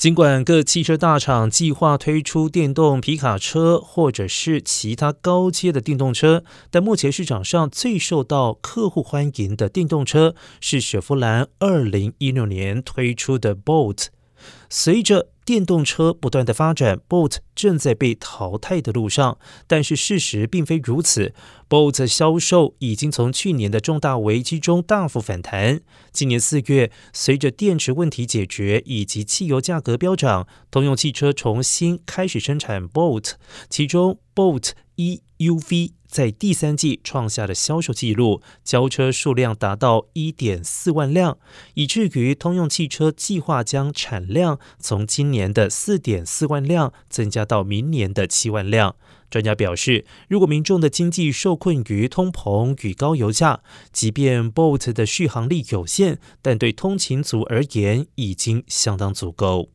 尽管各汽车大厂计划推出电动皮卡车或者是其他高阶的电动车，但目前市场上最受到客户欢迎的电动车是雪佛兰二零一六年推出的 Bolt。随着电动车不断的发展，Bolt 正在被淘汰的路上。但是事实并非如此，Bolt 销售已经从去年的重大危机中大幅反弹。今年四月，随着电池问题解决以及汽油价格飙涨，通用汽车重新开始生产 Bolt，其中 Bolt UV。在第三季创下的销售纪录，交车数量达到一点四万辆，以至于通用汽车计划将产量从今年的四点四万辆增加到明年的七万辆。专家表示，如果民众的经济受困于通膨与高油价，即便 Bolt 的续航力有限，但对通勤族而言已经相当足够。